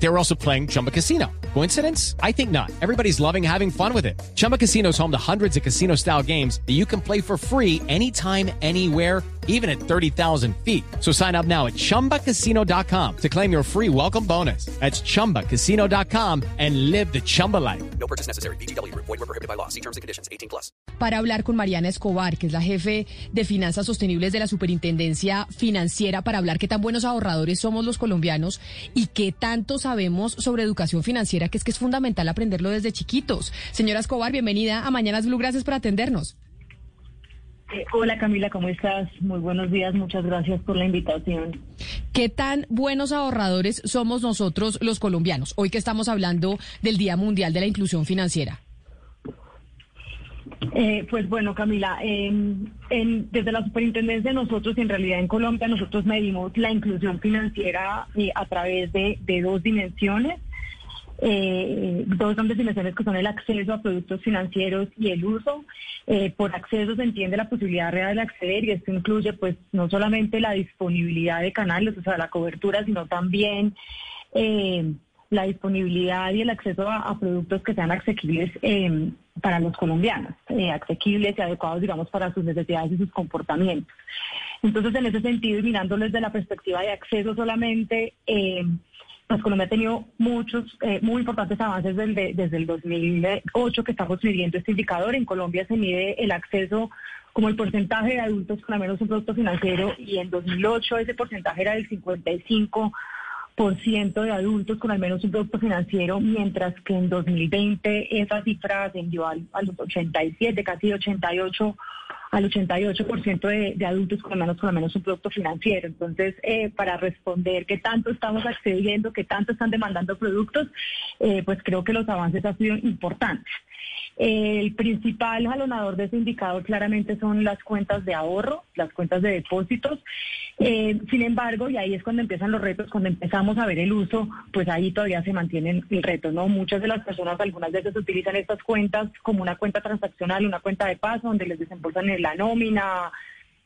They were also playing Chumba Casino. Coincidence? I think not. Everybody's loving having fun with it. Chumba Casino is home to hundreds of casino style games that you can play for free anytime, anywhere, even at 30,000 feet. So sign up now at chumbacasino.com to claim your free welcome bonus. That's chumbacasino.com and live the Chumba life. No purchase necessary. BGW. Void were prohibited by law. See terms and conditions. 18 plus. para hablar con Mariana Escobar, que es la jefe de finanzas sostenibles de la Superintendencia Financiera, para hablar qué tan buenos ahorradores somos los colombianos y qué tanto sabemos sobre educación financiera, que es que es fundamental aprenderlo desde chiquitos. Señora Escobar, bienvenida a Mañanas Blue, gracias por atendernos. Eh, hola Camila, ¿cómo estás? Muy buenos días, muchas gracias por la invitación. ¿Qué tan buenos ahorradores somos nosotros los colombianos, hoy que estamos hablando del Día Mundial de la Inclusión Financiera? Eh, pues bueno, Camila, en- desde la superintendencia nosotros, en realidad en Colombia, nosotros medimos la inclusión financiera eh, a través de, dos dimensiones. Eh, dos grandes dimensiones que son el acceso a productos financieros y el uso. Por acceso se entiende la posibilidad real de acceder y esto incluye pues no solamente la disponibilidad de canales, o sea, la cobertura, sino también la disponibilidad y el acceso a, productos que sean asequibles eh, para los colombianos, eh, asequibles y adecuados, digamos, para sus necesidades y sus comportamientos. Entonces, en ese sentido, y mirándoles desde la perspectiva de acceso solamente, eh, pues Colombia ha tenido muchos, eh, muy importantes avances desde, desde el 2008 que estamos midiendo este indicador. En Colombia se mide el acceso como el porcentaje de adultos con al menos un producto financiero y en 2008 ese porcentaje era del 55 por ciento de adultos con al menos un producto financiero, mientras que en 2020 esa cifra ascendió a los 87, casi 88 al 88% de, de adultos con menos con menos un producto financiero. Entonces, eh, para responder qué tanto estamos accediendo, qué tanto están demandando productos, eh, pues creo que los avances han sido importantes. El principal jalonador de ese indicador claramente son las cuentas de ahorro, las cuentas de depósitos. Eh, sin embargo, y ahí es cuando empiezan los retos, cuando empezamos a ver el uso, pues ahí todavía se mantiene el reto, ¿no? Muchas de las personas algunas veces utilizan estas cuentas como una cuenta transaccional, una cuenta de paso, donde les desembolsan la nómina,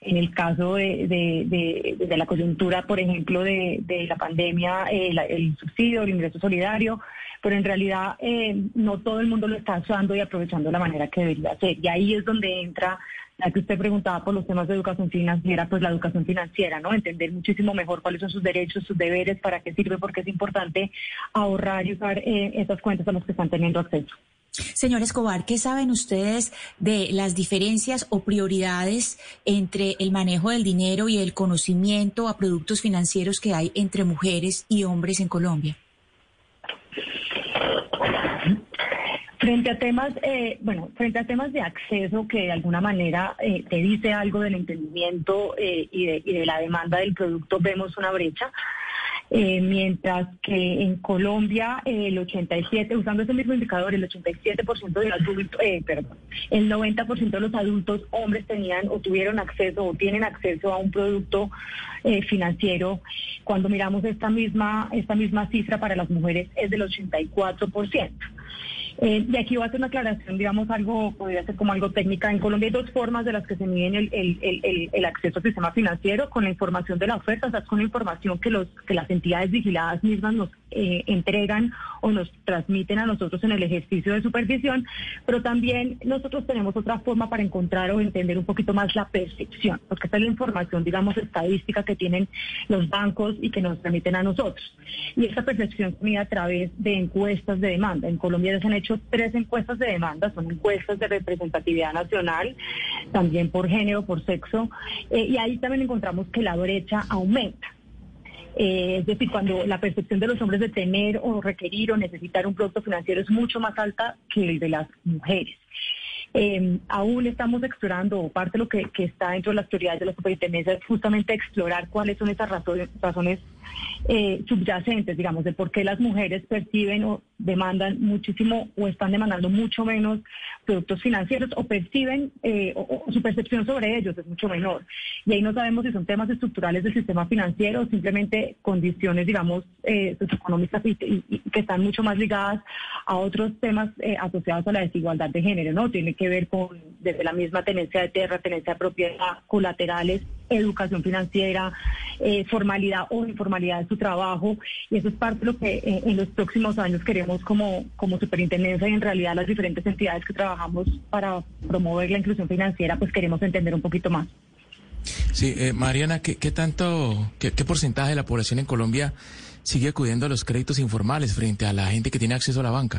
en el caso de, la coyuntura, por ejemplo, de, la pandemia, eh, el subsidio, el ingreso solidario, pero en realidad eh, no todo el mundo lo está usando y aprovechando de la manera que debería ser. Y ahí es donde entra, la que usted preguntaba por los temas de educación financiera, pues la educación financiera, ¿no? Entender muchísimo mejor cuáles son sus derechos, sus deberes, para qué sirve, porque es importante ahorrar y usar eh, esas cuentas a las que están teniendo acceso. Señor Escobar, ¿qué saben ustedes de las diferencias o prioridades entre el manejo del dinero y el conocimiento a productos financieros que hay entre mujeres y hombres en Colombia? Frente a temas, eh, bueno, frente a temas de acceso que de alguna manera eh, te dice algo del entendimiento eh, y, de, y de la demanda del producto, vemos una brecha. Eh, mientras que en Colombia eh, el 87, usando ese mismo indicador, el 87% de adultos, eh, perdón, el 90% de los adultos hombres tenían o tuvieron acceso o tienen acceso a un producto financiero. Cuando miramos esta misma esta misma cifra para las mujeres es del 84%. Eh, y aquí voy a hacer una aclaración, digamos, algo, podría ser como algo técnica. En Colombia hay dos formas de las que se miden el- el- el- el acceso al sistema financiero, con la información de la oferta, o sea, es con la información que, los, que las entidades vigiladas mismas nos eh, entregan o nos transmiten a nosotros en el ejercicio de supervisión, pero también nosotros tenemos otra forma para encontrar o entender un poquito más la percepción, porque esta es la información, digamos, estadística que tienen los bancos y que nos permiten a nosotros. Y esta percepción se mide a través de encuestas de demanda. En Colombia se han hecho tres encuestas de demanda, son encuestas de representatividad nacional, también por género, por sexo, eh, y ahí también encontramos que la brecha aumenta. Eh, es decir, cuando la percepción de los hombres de tener o requerir o necesitar un producto financiero es mucho más alta que el de las mujeres. Eh, aún estamos explorando, parte de lo que, que está dentro de las prioridades de la superintendencia es justamente explorar cuáles son esas razones, razones eh, subyacentes, digamos, de por qué las mujeres perciben o demandan muchísimo o están demandando mucho menos productos financieros o perciben eh, o, su percepción sobre ellos es mucho menor. Y ahí no sabemos si son temas estructurales del sistema financiero o simplemente condiciones, digamos, eh, socioeconómicas y, que están mucho más ligadas a otros temas eh, asociados a la desigualdad de género, ¿no? Tiene que ver con desde la misma tenencia de tierra, tenencia de propiedad, colaterales, educación financiera, eh, formalidad o informalidad de su trabajo. Y eso es parte de lo que eh, en los próximos años queremos como, como superintendencia y en realidad las diferentes entidades que trabajamos para promover la inclusión financiera, pues queremos entender un poquito más. Sí, eh, Mariana, ¿qué, tanto, qué porcentaje de la población en Colombia sigue acudiendo a los créditos informales frente a la gente que tiene acceso a la banca?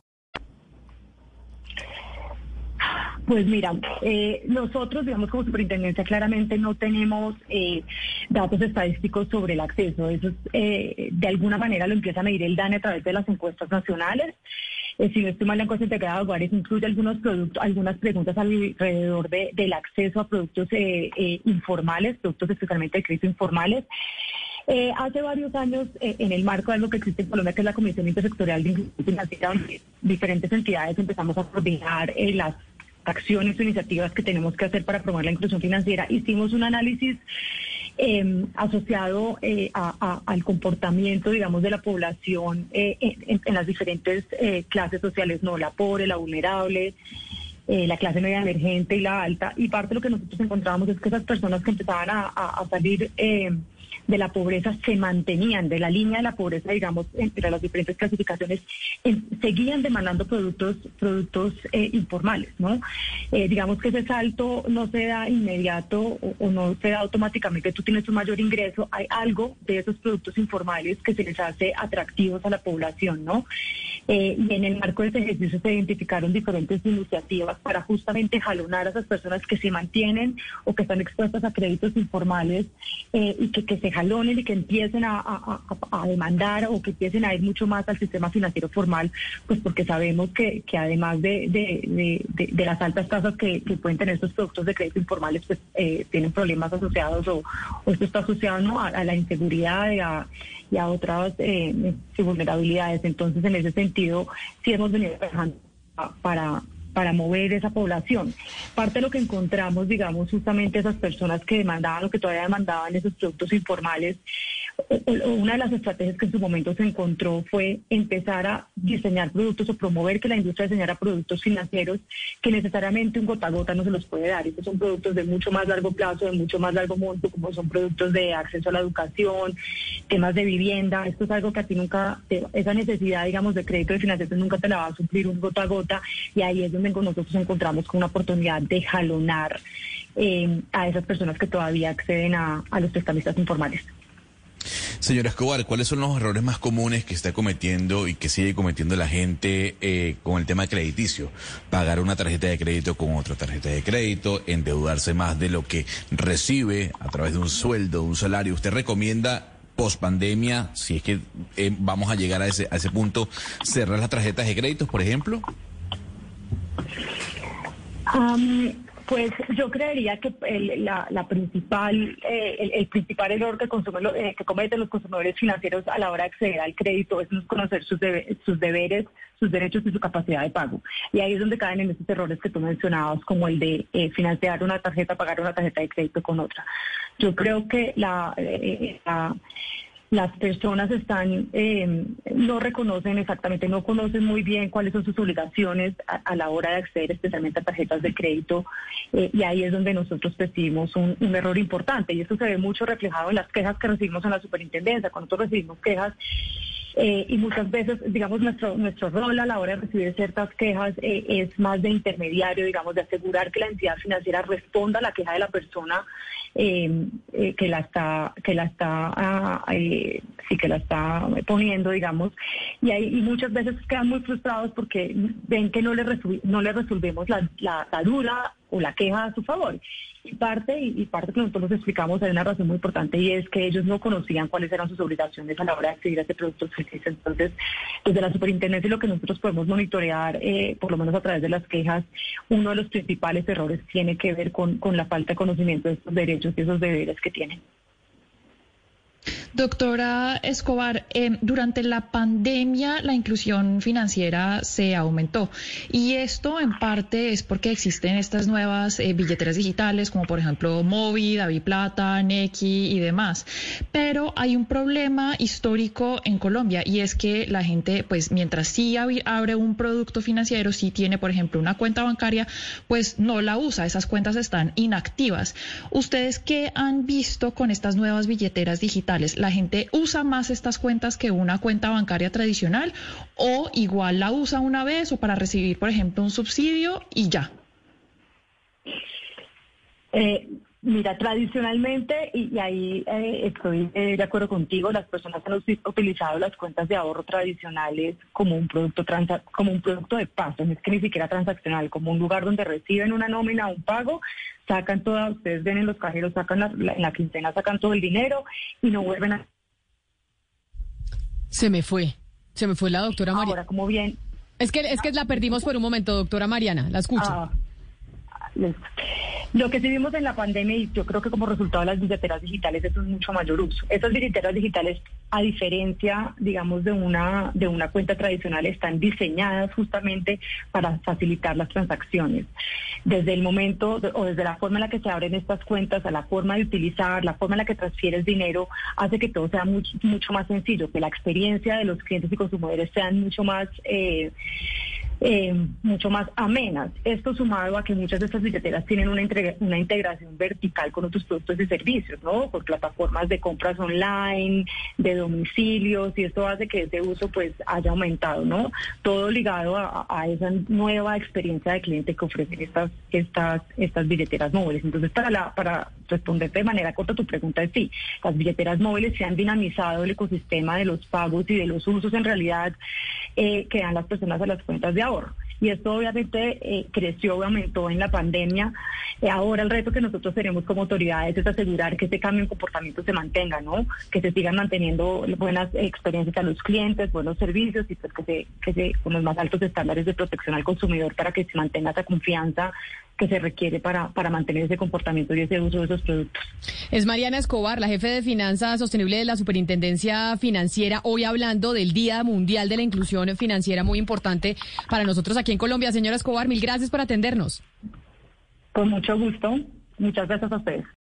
Pues mira, eh, nosotros, digamos, como superintendencia, claramente no tenemos eh, datos estadísticos sobre el acceso. Eso eh, de alguna manera lo empieza a medir el DANE a través de las encuestas nacionales. Eh, si no estoy mal, la encuesta integrada de hogares incluye algunos productos, algunas preguntas alrededor de, del acceso a productos informales, productos especialmente de crédito informales. hace varios años, en el marco de lo que existe en Colombia, que es la Comisión Intersectorial de Inclusión Financiera, donde diferentes entidades empezamos a coordinar las acciones o iniciativas que tenemos que hacer para promover la inclusión financiera. Hicimos un análisis em, asociado eh, al comportamiento, digamos, de la población eh, en, las diferentes eh, clases sociales, no la pobre, la vulnerable, la clase media emergente y la alta. Y parte de lo que nosotros encontramos es que esas personas que empezaban a, a salir em, de la pobreza se mantenían, de la línea de la pobreza, digamos, entre las diferentes clasificaciones, seguían demandando productos, productos eh, informales, ¿no? Eh, digamos que ese salto no se da inmediato o, no se da automáticamente, tú tienes un mayor ingreso, hay algo de esos productos informales que se les hace atractivos a la población, ¿no? Eh, y en el marco de ese ejercicio se identificaron diferentes iniciativas para justamente jalonar a esas personas que se mantienen o que están expuestas a créditos informales y que, que se jalonen y que empiecen a, demandar o que empiecen a ir mucho más al sistema financiero formal, pues porque sabemos que, que además de, de, las altas tasas que, pueden tener estos productos de crédito informales, pues eh, tienen problemas asociados o, esto está asociado a, la inseguridad y a, y a otras eh, vulnerabilidades. Entonces, en ese sentido, sí hemos venido trabajando para mover esa población. Parte de lo que encontramos, digamos, justamente esas personas que demandaban o que todavía demandaban esos productos informales, una de las estrategias que en su momento se encontró fue empezar a diseñar productos o promover que la industria diseñara productos financieros que necesariamente un gota a gota no se los puede dar. Estos son productos de mucho más largo plazo, de mucho más largo monto, como son productos de acceso a la educación, temas de vivienda. Esto es algo que a ti nunca, esa necesidad, digamos, de crédito de financiación nunca te la va a suplir un gota a gota y ahí es donde nosotros encontramos con una oportunidad de jalonar eh, a esas personas que todavía acceden a, los prestamistas informales. Señora Escobar, ¿cuáles son los errores más comunes que está cometiendo y que sigue cometiendo la gente eh, con el tema crediticio? Pagar una tarjeta de crédito con otra tarjeta de crédito, endeudarse más de lo que recibe a través de un sueldo, un salario. ¿Usted recomienda post pandemia, si es que eh, vamos a llegar a ese, a ese punto, cerrar las tarjetas de créditos, por ejemplo? Pues yo creería que el, la, principal, eh, el, principal error que, consumen, eh, que cometen los consumidores financieros a la hora de acceder al crédito es no conocer sus, sus deberes, sus derechos y su capacidad de pago. Y ahí es donde caen en esos errores que tú mencionabas, como el de eh, financiar una tarjeta, pagar una tarjeta de crédito con otra. Yo creo que la, la las personas están eh, no reconocen exactamente, no conocen muy bien cuáles son sus obligaciones a, la hora de acceder especialmente a tarjetas de crédito eh, y ahí es donde nosotros percibimos un, error importante y eso se ve mucho reflejado en las quejas que recibimos en la superintendencia. Cuando nosotros recibimos quejas eh, y muchas veces, digamos, nuestro, nuestro rol a la hora de recibir ciertas quejas es más de intermediario, digamos, de asegurar que la entidad financiera responda a la queja de la persona eh, eh, que la está, que la está, ah, eh, sí que la está poniendo, digamos, y, hay, y muchas veces quedan muy frustrados porque ven que no le, no le resolvemos la, la, la o la queja a su favor. Y parte, y, parte que nosotros nos explicamos, hay una razón muy importante y es que ellos no conocían cuáles eran sus obligaciones a la hora de acceder a este producto Entonces, desde la superintendencia lo que nosotros podemos monitorear, eh, por lo menos a través de las quejas, uno de los principales errores tiene que ver con, con la falta de conocimiento de estos derechos y esos deberes que tienen. Doctora Escobar, eh, durante la pandemia la inclusión financiera se aumentó y esto en parte es porque existen estas nuevas eh, billeteras digitales como por ejemplo Movi, Plata, Neki y demás. Pero hay un problema histórico en Colombia y es que la gente pues mientras sí abre un producto financiero, si tiene por ejemplo una cuenta bancaria, pues no la usa, esas cuentas están inactivas. ¿Ustedes qué han visto con estas nuevas billeteras digitales? La gente usa más estas cuentas que una cuenta bancaria tradicional o igual la usa una vez o para recibir, por ejemplo, un subsidio y ya. Eh, Mira, tradicionalmente, y, ahí eh, estoy eh, de acuerdo contigo, las personas han utilizado las cuentas de ahorro tradicionales como un producto como un producto de paso, no es que ni siquiera transaccional, como un lugar donde reciben una nómina, un pago, sacan toda, ustedes ven en los cajeros, sacan la, en la quincena, sacan todo el dinero y no vuelven a... Se me fue, se me fue la doctora Mariana. Ahora, como bien... Es que, es que la perdimos por un momento, doctora Mariana, la escucho. Ah, lo que sí vimos en la pandemia, y yo creo que como resultado de las billeteras digitales, eso es mucho mayor uso. Esas billeteras digitales, a diferencia, digamos, de una, de una cuenta tradicional, están diseñadas justamente para facilitar las transacciones. Desde el momento o desde la forma en la que se abren estas cuentas, a la forma de utilizar, la forma en la que transfieres dinero, hace que todo sea mucho, mucho más sencillo, que la experiencia de los clientes y consumidores sean mucho más... Eh, eh, mucho más amenas. Esto sumado a que muchas de estas billeteras tienen una, una integración vertical con otros productos y servicios, ¿no? Por plataformas de compras online, de domicilios, y esto hace que ese uso pues haya aumentado, ¿no? Todo ligado a, esa nueva experiencia de cliente que ofrecen estas, estas, estas billeteras móviles. Entonces, para, la, para responderte de manera corta tu pregunta es sí, las billeteras móviles se han dinamizado el ecosistema de los pagos y de los usos en realidad eh, que dan las personas a las cuentas de ahorro. Y esto obviamente eh, creció, aumentó en la pandemia. Eh, ahora el reto que nosotros tenemos como autoridades es asegurar que este cambio en comportamiento se mantenga, ¿no? Que se sigan manteniendo buenas experiencias a los clientes, buenos servicios y pues que se, que se con los más altos estándares de protección al consumidor para que se mantenga esa confianza que se requiere para, para mantener ese comportamiento y ese uso de esos productos. Es Mariana Escobar, la jefe de Finanzas Sostenible de la Superintendencia Financiera, hoy hablando del Día Mundial de la Inclusión Financiera, muy importante para nosotros aquí en Colombia. Señora Escobar, mil gracias por atendernos. Con mucho gusto. Muchas gracias a ustedes.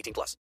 18 plus.